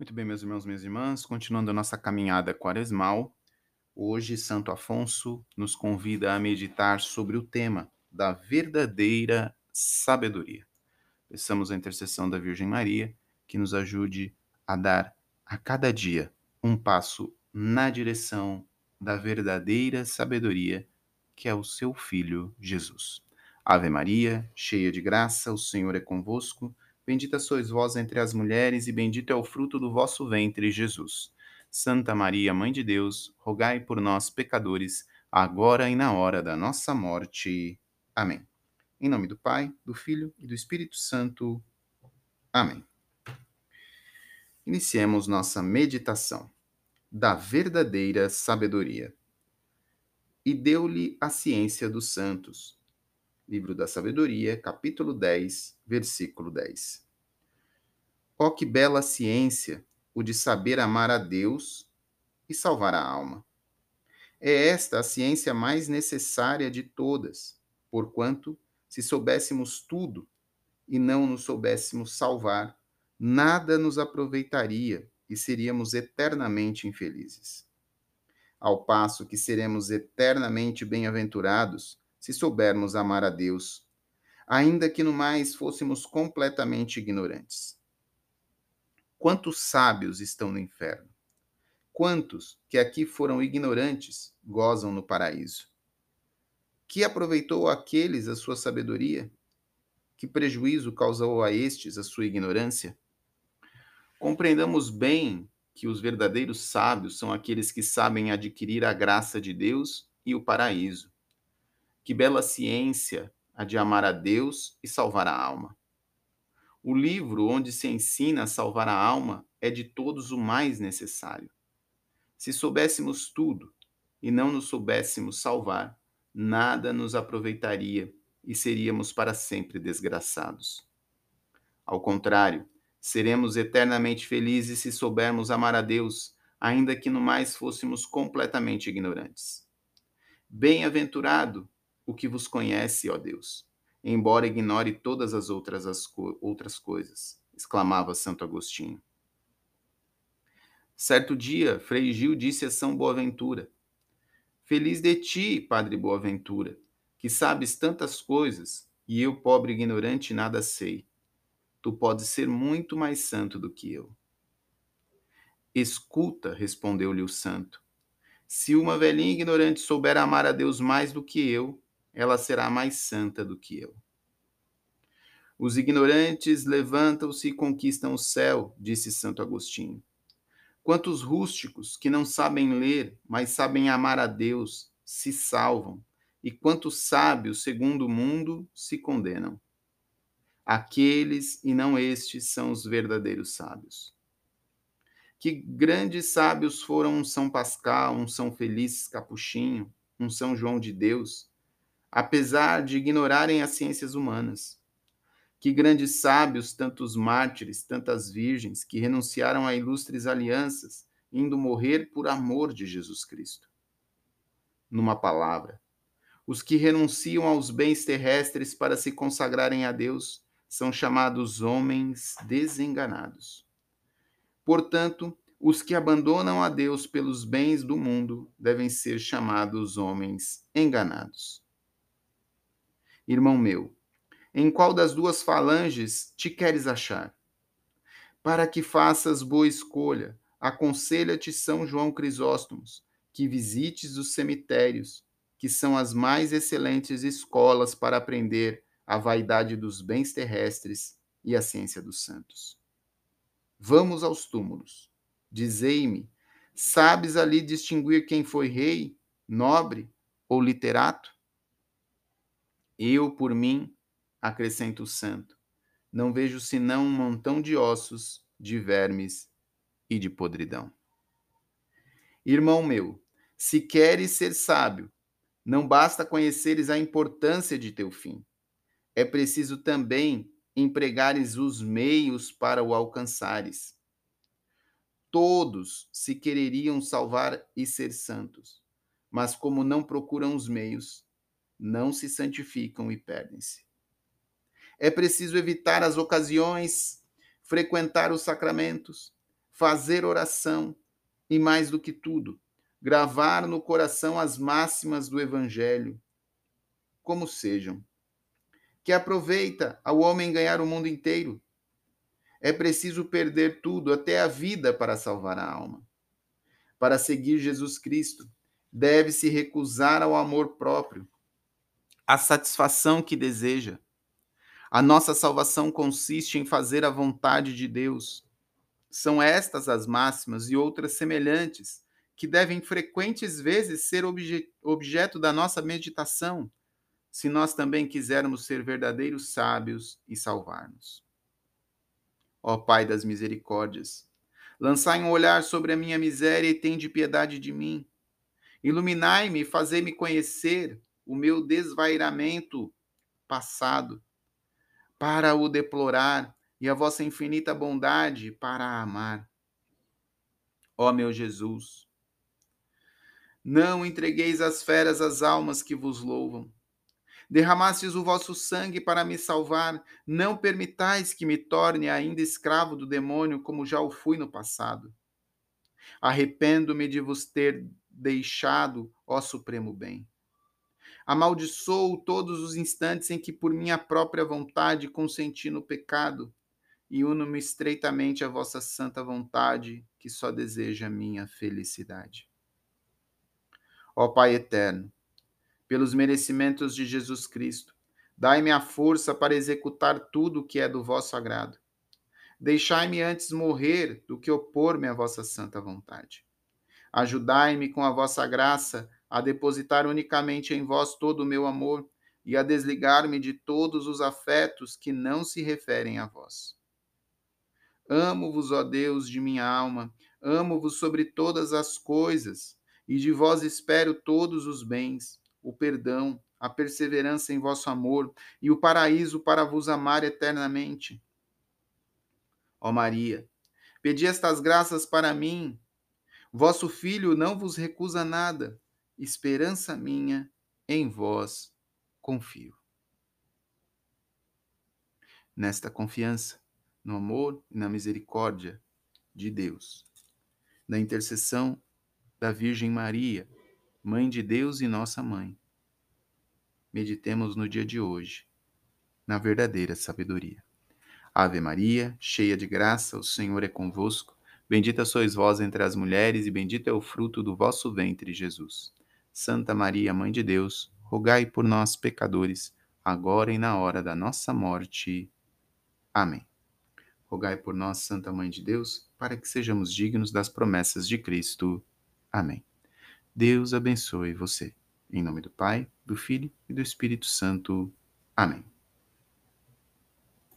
Muito bem, meus irmãos, minhas irmãs, continuando a nossa caminhada quaresmal, hoje Santo Afonso nos convida a meditar sobre o tema da verdadeira sabedoria. Peçamos a intercessão da Virgem Maria que nos ajude a dar a cada dia um passo na direção da verdadeira sabedoria, que é o seu Filho Jesus. Ave Maria, cheia de graça, o Senhor é convosco. Bendita sois vós entre as mulheres, e bendito é o fruto do vosso ventre, Jesus. Santa Maria, Mãe de Deus, rogai por nós, pecadores, agora e na hora da nossa morte. Amém. Em nome do Pai, do Filho e do Espírito Santo. Amém. Iniciemos nossa meditação da verdadeira sabedoria. E deu-lhe a ciência dos santos Livro da Sabedoria, capítulo 10, versículo 10. Ó oh, que bela ciência o de saber amar a Deus e salvar a alma. É esta a ciência mais necessária de todas, porquanto, se soubéssemos tudo e não nos soubéssemos salvar, nada nos aproveitaria e seríamos eternamente infelizes. Ao passo que seremos eternamente bem-aventurados se soubermos amar a Deus, ainda que no mais fôssemos completamente ignorantes. Quantos sábios estão no inferno? Quantos que aqui foram ignorantes gozam no paraíso? Que aproveitou aqueles a sua sabedoria? Que prejuízo causou a estes a sua ignorância? Compreendamos bem que os verdadeiros sábios são aqueles que sabem adquirir a graça de Deus e o paraíso que bela ciência a de amar a Deus e salvar a alma. O livro onde se ensina a salvar a alma é de todos o mais necessário. Se soubéssemos tudo e não nos soubéssemos salvar, nada nos aproveitaria e seríamos para sempre desgraçados. Ao contrário, seremos eternamente felizes se soubermos amar a Deus, ainda que no mais fôssemos completamente ignorantes. Bem-aventurado o que vos conhece, ó Deus, embora ignore todas as outras, as co outras coisas, exclamava Santo Agostinho. Certo dia, Frei Gil disse a São Boaventura: Feliz de ti, Padre Boaventura, que sabes tantas coisas, e eu, pobre ignorante, nada sei. Tu podes ser muito mais santo do que eu. Escuta, respondeu-lhe o santo. Se uma velhinha ignorante souber amar a Deus mais do que eu, ela será mais santa do que eu. Os ignorantes levantam-se e conquistam o céu, disse Santo Agostinho. Quantos rústicos que não sabem ler, mas sabem amar a Deus, se salvam, e quantos sábios, segundo o mundo, se condenam. Aqueles e não estes são os verdadeiros sábios. Que grandes sábios foram um São Pascal, um São Feliz Capuchinho, um São João de Deus, apesar de ignorarem as ciências humanas. Que grandes sábios, tantos mártires, tantas virgens, que renunciaram a ilustres alianças, indo morrer por amor de Jesus Cristo. Numa palavra, os que renunciam aos bens terrestres para se consagrarem a Deus são chamados homens desenganados. Portanto, os que abandonam a Deus pelos bens do mundo devem ser chamados homens enganados irmão meu, em qual das duas falanges te queres achar? Para que faças boa escolha, aconselha-te São João Crisóstomos, que visites os cemitérios, que são as mais excelentes escolas para aprender a vaidade dos bens terrestres e a ciência dos santos. Vamos aos túmulos. Dizei-me, sabes ali distinguir quem foi rei, nobre ou literato? Eu, por mim, acrescento o santo, não vejo senão um montão de ossos, de vermes e de podridão. Irmão meu, se queres ser sábio, não basta conheceres a importância de teu fim. É preciso também empregares os meios para o alcançares. Todos se quereriam salvar e ser santos, mas como não procuram os meios, não se santificam e perdem-se. É preciso evitar as ocasiões, frequentar os sacramentos, fazer oração e, mais do que tudo, gravar no coração as máximas do Evangelho, como sejam. Que aproveita ao homem ganhar o mundo inteiro. É preciso perder tudo, até a vida, para salvar a alma. Para seguir Jesus Cristo, deve-se recusar ao amor próprio, à satisfação que deseja. A nossa salvação consiste em fazer a vontade de Deus. São estas as máximas e outras semelhantes que devem frequentes vezes ser obje objeto da nossa meditação, se nós também quisermos ser verdadeiros sábios e salvar-nos. Ó Pai das misericórdias, lançai um olhar sobre a minha miséria e tende piedade de mim. Iluminai-me e fazei-me conhecer o meu desvairamento passado, para o deplorar, e a vossa infinita bondade para amar. Ó meu Jesus, não entregueis às feras as almas que vos louvam. Derramastes o vosso sangue para me salvar, não permitais que me torne ainda escravo do demônio, como já o fui no passado. Arrependo-me de vos ter deixado, ó supremo bem. Amaldiçoo todos os instantes em que, por minha própria vontade, consenti no pecado, e uno-me estreitamente à vossa santa vontade, que só deseja minha felicidade. Ó Pai eterno, pelos merecimentos de Jesus Cristo, dai-me a força para executar tudo o que é do vosso agrado. Deixai-me antes morrer do que opor-me à vossa santa vontade. Ajudai-me com a vossa graça a depositar unicamente em vós todo o meu amor e a desligar-me de todos os afetos que não se referem a vós. Amo-vos, ó Deus de minha alma, amo-vos sobre todas as coisas, e de vós espero todos os bens, o perdão, a perseverança em vosso amor e o paraíso para vos amar eternamente. Ó Maria, pedi estas graças para mim, Vosso filho não vos recusa nada. Esperança minha, em vós confio. Nesta confiança, no amor e na misericórdia de Deus, na intercessão da Virgem Maria, Mãe de Deus e nossa mãe, meditemos no dia de hoje, na verdadeira sabedoria. Ave Maria, cheia de graça, o Senhor é convosco. Bendita sois vós entre as mulheres, e bendito é o fruto do vosso ventre, Jesus. Santa Maria, Mãe de Deus, rogai por nós, pecadores, agora e na hora da nossa morte. Amém. Rogai por nós, Santa Mãe de Deus, para que sejamos dignos das promessas de Cristo. Amém. Deus abençoe você. Em nome do Pai, do Filho e do Espírito Santo. Amém.